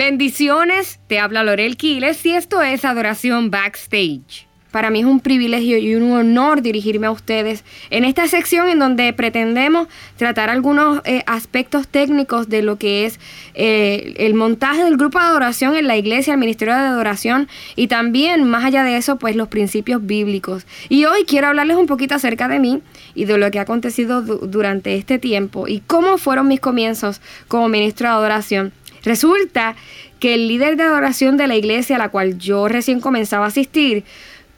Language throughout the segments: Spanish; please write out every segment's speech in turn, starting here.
Bendiciones, te habla Lorel Quiles y esto es Adoración Backstage. Para mí es un privilegio y un honor dirigirme a ustedes en esta sección en donde pretendemos tratar algunos eh, aspectos técnicos de lo que es eh, el montaje del grupo de adoración en la iglesia, el ministerio de adoración y también más allá de eso pues los principios bíblicos. Y hoy quiero hablarles un poquito acerca de mí y de lo que ha acontecido durante este tiempo y cómo fueron mis comienzos como ministro de adoración. Resulta que el líder de adoración de la iglesia a la cual yo recién comenzaba a asistir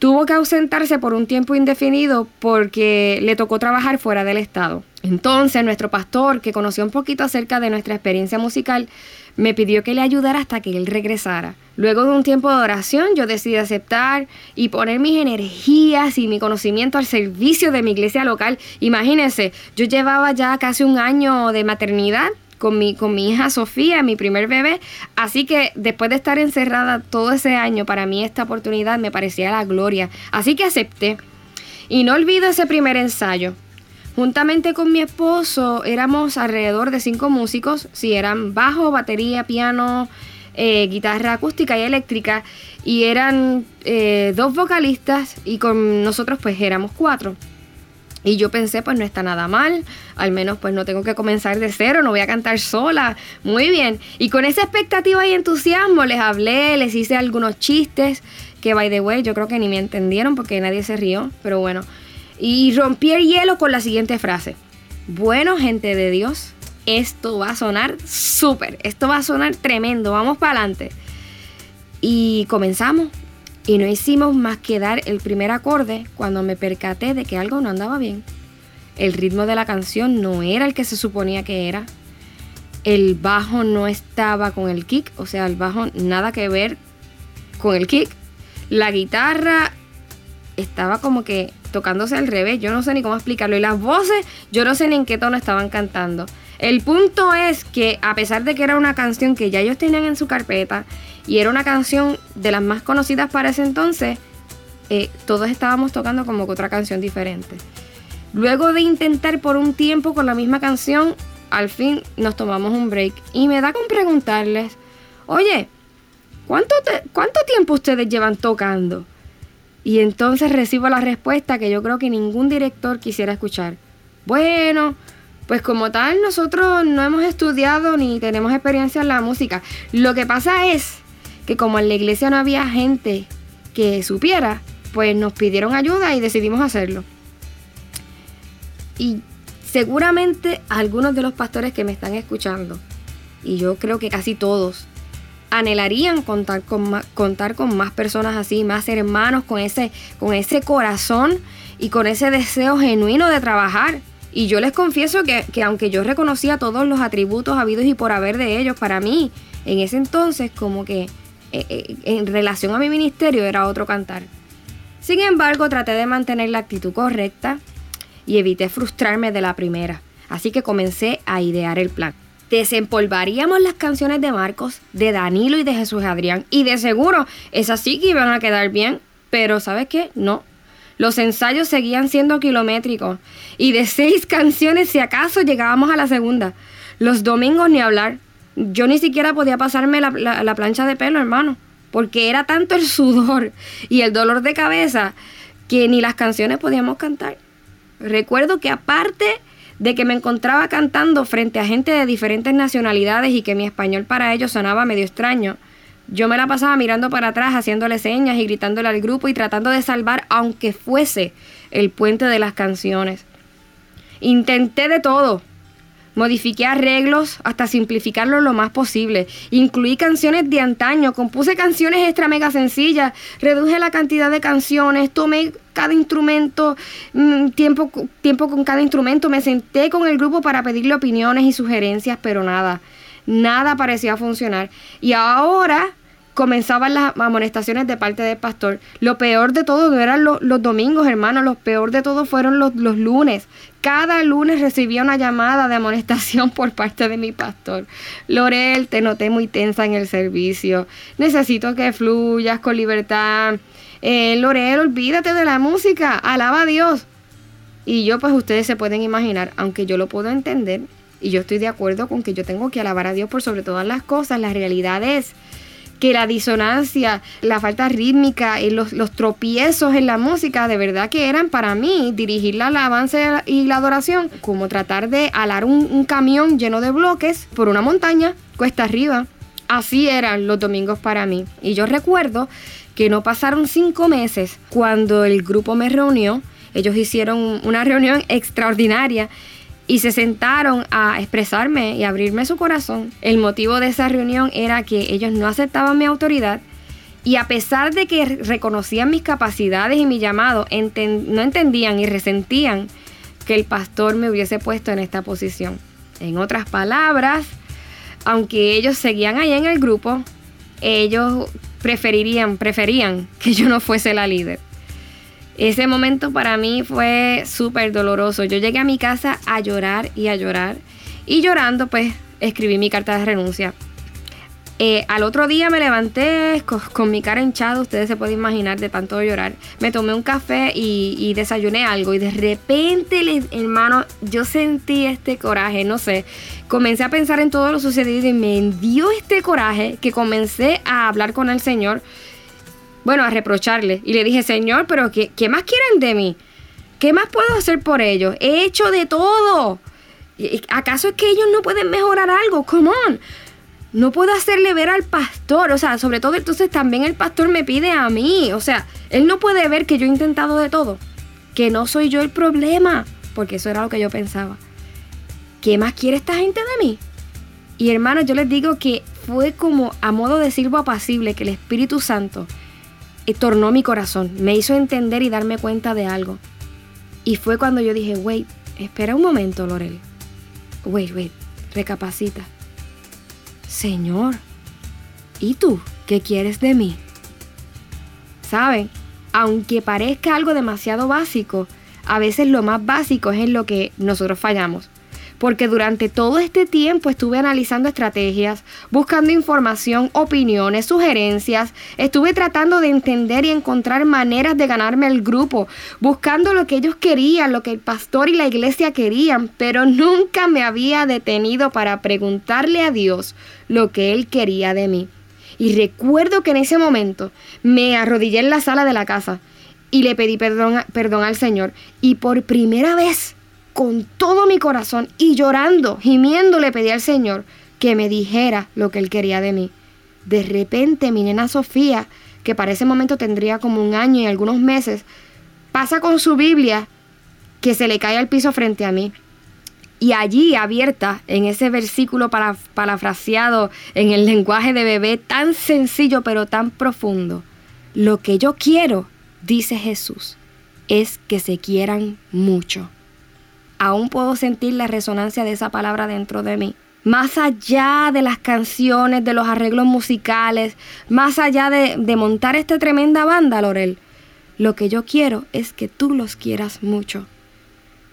tuvo que ausentarse por un tiempo indefinido porque le tocó trabajar fuera del estado. Entonces nuestro pastor, que conoció un poquito acerca de nuestra experiencia musical, me pidió que le ayudara hasta que él regresara. Luego de un tiempo de oración, yo decidí aceptar y poner mis energías y mi conocimiento al servicio de mi iglesia local. Imagínense, yo llevaba ya casi un año de maternidad con mi, con mi hija Sofía, mi primer bebé. Así que después de estar encerrada todo ese año, para mí esta oportunidad me parecía la gloria. Así que acepté. Y no olvido ese primer ensayo. Juntamente con mi esposo éramos alrededor de cinco músicos, si eran bajo, batería, piano, eh, guitarra acústica y eléctrica, y eran eh, dos vocalistas y con nosotros pues éramos cuatro. Y yo pensé, pues no está nada mal, al menos pues no tengo que comenzar de cero, no voy a cantar sola, muy bien. Y con esa expectativa y entusiasmo les hablé, les hice algunos chistes, que by the way yo creo que ni me entendieron porque nadie se rió, pero bueno. Y rompí el hielo con la siguiente frase. Bueno, gente de Dios, esto va a sonar súper, esto va a sonar tremendo, vamos para adelante. Y comenzamos. Y no hicimos más que dar el primer acorde cuando me percaté de que algo no andaba bien. El ritmo de la canción no era el que se suponía que era. El bajo no estaba con el kick, o sea, el bajo nada que ver con el kick. La guitarra estaba como que tocándose al revés, yo no sé ni cómo explicarlo. Y las voces, yo no sé ni en qué tono estaban cantando. El punto es que a pesar de que era una canción que ya ellos tenían en su carpeta y era una canción de las más conocidas para ese entonces, eh, todos estábamos tocando como que otra canción diferente. Luego de intentar por un tiempo con la misma canción, al fin nos tomamos un break y me da con preguntarles, oye, ¿cuánto, ¿cuánto tiempo ustedes llevan tocando? Y entonces recibo la respuesta que yo creo que ningún director quisiera escuchar. Bueno, pues como tal nosotros no hemos estudiado ni tenemos experiencia en la música. Lo que pasa es que como en la iglesia no había gente que supiera, pues nos pidieron ayuda y decidimos hacerlo. Y seguramente algunos de los pastores que me están escuchando, y yo creo que casi todos, anhelarían contar con más, contar con más personas así, más hermanos con ese, con ese corazón y con ese deseo genuino de trabajar. Y yo les confieso que, que aunque yo reconocía todos los atributos habidos y por haber de ellos, para mí, en ese entonces, como que eh, eh, en relación a mi ministerio era otro cantar. Sin embargo, traté de mantener la actitud correcta y evité frustrarme de la primera. Así que comencé a idear el plan. Desempolvaríamos las canciones de Marcos, de Danilo y de Jesús Adrián. Y de seguro, esas sí que iban a quedar bien. Pero ¿sabes qué? No. Los ensayos seguían siendo kilométricos. Y de seis canciones, si acaso, llegábamos a la segunda. Los domingos ni hablar. Yo ni siquiera podía pasarme la, plancha de pelo, hermano, porque era tanto el sudor y el dolor de cabeza que ni las canciones podíamos cantar. Recuerdo que aparte de que me encontraba cantando frente a gente de diferentes nacionalidades y que mi español para ellos sonaba medio extraño, yo me la pasaba mirando para atrás, haciéndole señas y gritándole al grupo y tratando de salvar, aunque fuese, el puente de las canciones. Intenté de todo, Modifiqué arreglos hasta simplificarlo lo más posible. Incluí canciones de antaño, compuse canciones extra mega sencillas, reduje la cantidad de canciones, tomé cada instrumento, mm, tiempo, tiempo con cada instrumento, me senté con el grupo para pedirle opiniones y sugerencias, pero nada, nada parecía funcionar. Y ahora comenzaban las amonestaciones de parte del pastor. Lo peor de todo no eran los, domingos, hermano, lo peor de todo fueron los, lunes. Cada lunes recibía una llamada de amonestación por parte de mi pastor. Lorel, te noté muy tensa en el servicio. Necesito que fluyas con libertad. Eh, Lorel, olvídate de la música. Alaba a Dios. Y yo, pues ustedes se pueden imaginar, aunque yo lo puedo entender, Y yo estoy de acuerdo con que yo tengo que alabar a Dios por sobre todas las cosas. La realidad es que la disonancia, la falta rítmica y los, los, tropiezos en la música de verdad que eran para mí dirigir la alabanza y la adoración como tratar de alar un, un camión lleno de bloques por una montaña cuesta arriba. Así eran los domingos para mí. Y yo recuerdo que no pasaron cinco meses cuando el grupo me reunió. Ellos hicieron una reunión extraordinaria y se sentaron a expresarme y abrirme su corazón. El motivo de esa reunión era que ellos no aceptaban mi autoridad y a pesar de que reconocían mis capacidades y mi llamado, no entendían y resentían que el pastor me hubiese puesto en esta posición. En otras palabras, aunque ellos seguían ahí en el grupo, ellos preferirían, preferían que yo no fuese la líder. Ese momento para mí fue súper doloroso. Yo llegué a mi casa a llorar y a llorar. Y llorando, pues, escribí mi carta de renuncia. Eh, al otro día me levanté con, mi cara hinchada, ustedes se pueden imaginar de tanto llorar. Me tomé un café y, desayuné algo y de repente, hermano, yo sentí este coraje, no sé. Comencé a pensar en todo lo sucedido y me dio este coraje que comencé a hablar con el Señor bueno, a reprocharle. Y le dije, Señor, pero ¿qué, qué más quieren de mí? ¿Qué más puedo hacer por ellos? He hecho de todo. ¿Acaso es que ellos no pueden mejorar algo? Come on. No puedo hacerle ver al pastor. O sea, sobre todo entonces también el pastor me pide a mí. O sea, él no puede ver que yo he intentado de todo. Que no soy yo el problema. Porque eso era lo que yo pensaba. ¿Qué más quiere esta gente de mí? Y hermanos, yo les digo que fue como a modo de silbo apacible que el Espíritu Santo tornó mi corazón, me hizo entender y darme cuenta de algo. Y fue cuando yo dije, wait, espera un momento, Lorel. Wait, wait, recapacita. Señor, ¿y tú qué quieres de mí? ¿Saben? Aunque parezca algo demasiado básico, a veces lo más básico es en lo que nosotros fallamos porque durante todo este tiempo estuve analizando estrategias, buscando información, opiniones, sugerencias, estuve tratando de entender y encontrar maneras de ganarme el grupo, buscando lo que ellos querían, lo que el pastor y la iglesia querían, pero nunca me había detenido para preguntarle a Dios lo que Él quería de mí. Y recuerdo que en ese momento me arrodillé en la sala de la casa y le pedí perdón, perdón al Señor. Y por primera vez con todo mi corazón y llorando, gimiendo, le pedí al Señor que me dijera lo que Él quería de mí. De repente mi nena Sofía, que para ese momento tendría como un año y algunos meses, pasa con su Biblia que se le cae al piso frente a mí. Y allí, abierta, en ese versículo para, parafraseado en el lenguaje de bebé, tan sencillo pero tan profundo, lo que yo quiero, dice Jesús, es que se quieran mucho aún puedo sentir la resonancia de esa palabra dentro de mí. Más allá de las canciones, de los arreglos musicales, más allá de, montar esta tremenda banda, Lorel, lo que yo quiero es que tú los quieras mucho.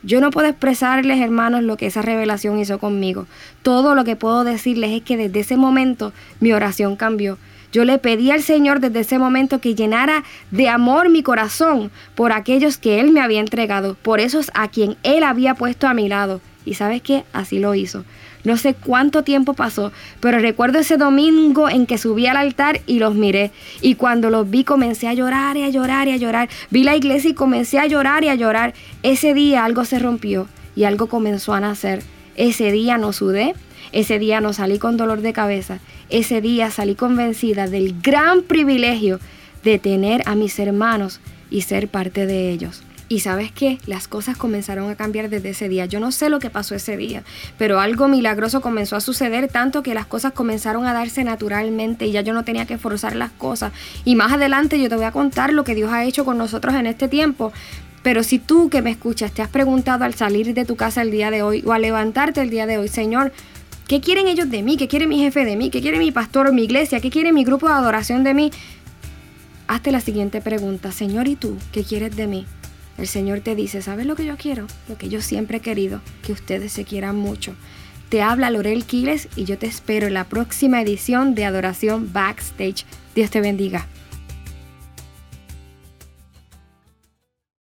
Yo no puedo expresarles, hermanos, lo que esa revelación hizo conmigo. Todo lo que puedo decirles es que desde ese momento mi oración cambió. Yo le pedí al Señor desde ese momento que llenara de amor mi corazón por aquellos que Él me había entregado, por esos a quien Él había puesto a mi lado. Y sabes qué, así lo hizo. No sé cuánto tiempo pasó, pero recuerdo ese domingo en que subí al altar y los miré. Y cuando los vi comencé a llorar y a llorar y a llorar. Vi la iglesia y comencé a llorar y a llorar. Ese día algo se rompió y algo comenzó a nacer. Ese día no sudé, ese día no salí con dolor de cabeza ese día salí convencida del gran privilegio de tener a mis hermanos y ser parte de ellos. Y sabes qué, las cosas comenzaron a cambiar desde ese día. Yo no sé lo que pasó ese día, pero algo milagroso comenzó a suceder tanto que las cosas comenzaron a darse naturalmente y ya yo no tenía que forzar las cosas. Y más adelante yo te voy a contar lo que Dios ha hecho con nosotros en este tiempo. Pero si tú que me escuchas te has preguntado al salir de tu casa el día de hoy o al levantarte el día de hoy, Señor, ¿Qué quieren ellos de mí? ¿Qué quiere mi jefe de mí? ¿Qué quiere mi pastor, mi iglesia? ¿Qué quiere mi grupo de adoración de mí? Hazte la siguiente pregunta, Señor, ¿y tú qué quieres de mí? El Señor te dice, ¿sabes lo que yo quiero? Lo que yo siempre he querido, que ustedes se quieran mucho. Te habla Lorel Quiles y yo te espero en la próxima edición de Adoración Backstage. Dios te bendiga.